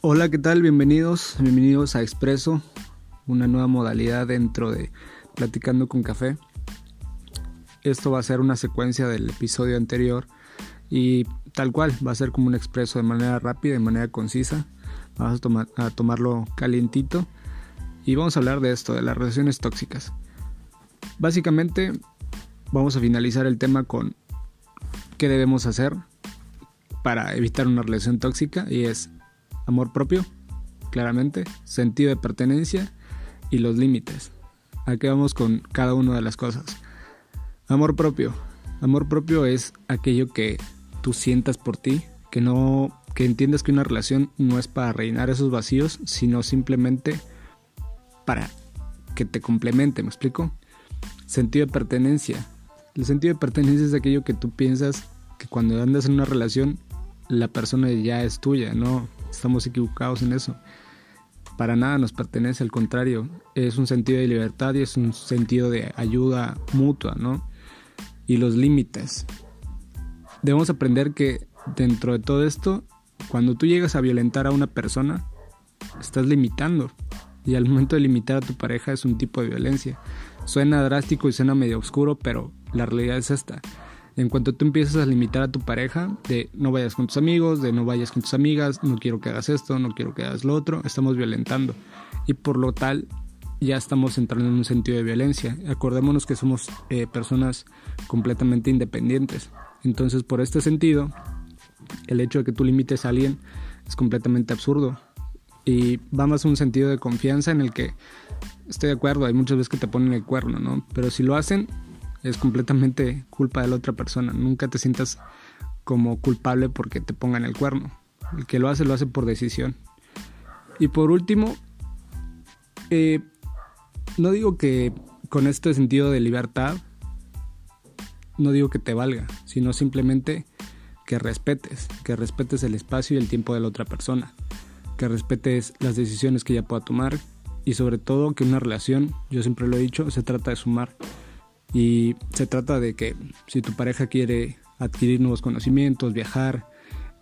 Hola, ¿qué tal? Bienvenidos, bienvenidos a Expreso, una nueva modalidad dentro de Platicando con Café. Esto va a ser una secuencia del episodio anterior y tal cual, va a ser como un expreso de manera rápida, de manera concisa. Vamos a, a tomarlo calientito y vamos a hablar de esto, de las relaciones tóxicas. Básicamente vamos a finalizar el tema con qué debemos hacer para evitar una relación tóxica y es amor propio, claramente, sentido de pertenencia y los límites. Aquí vamos con cada una de las cosas. Amor propio. Amor propio es aquello que tú sientas por ti, que no que entiendas que una relación no es para reinar esos vacíos, sino simplemente para que te complemente, ¿me explico? Sentido de pertenencia. El sentido de pertenencia es aquello que tú piensas que cuando andas en una relación la persona ya es tuya, no estamos equivocados en eso. Para nada nos pertenece, al contrario, es un sentido de libertad y es un sentido de ayuda mutua, ¿no? Y los límites. Debemos aprender que dentro de todo esto, cuando tú llegas a violentar a una persona, estás limitando. Y al momento de limitar a tu pareja es un tipo de violencia. Suena drástico y suena medio oscuro, pero la realidad es esta en cuanto tú empiezas a limitar a tu pareja de no vayas con tus amigos, de no vayas con tus amigas, no quiero que hagas esto, no quiero que hagas lo otro, estamos violentando. Y por lo tal ya estamos entrando en un sentido de violencia. Acordémonos que somos eh, personas completamente independientes. Entonces por este sentido, el hecho de que tú limites a alguien es completamente absurdo. Y va más un sentido de confianza en el que estoy de acuerdo, hay muchas veces que te ponen el cuerno, ¿no? Pero si lo hacen, es completamente culpa de la otra persona. Nunca te sientas como culpable porque te pongan el cuerno. El que lo hace lo hace por decisión. Y por último, eh, no digo que con este sentido de libertad, no digo que te valga, sino simplemente que respetes, que respetes el espacio y el tiempo de la otra persona, que respetes las decisiones que ella pueda tomar y sobre todo que una relación, yo siempre lo he dicho, se trata de sumar y se trata de que si tu pareja quiere adquirir nuevos conocimientos, viajar,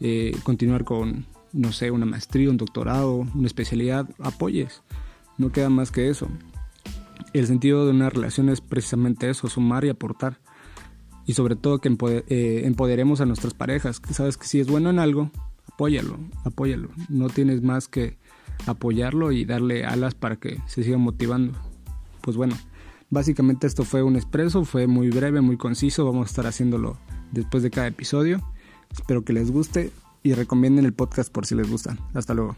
eh, continuar con, no sé, una maestría, un doctorado, una especialidad, apoyes. No queda más que eso. El sentido de una relación es precisamente eso, sumar y aportar. Y sobre todo que eh, empoderemos a nuestras parejas. Sabes que si es bueno en algo, apóyalo, apóyalo. No tienes más que apoyarlo y darle alas para que se siga motivando. Pues bueno, Básicamente esto fue un expreso, fue muy breve, muy conciso, vamos a estar haciéndolo después de cada episodio. Espero que les guste y recomienden el podcast por si les gusta. Hasta luego.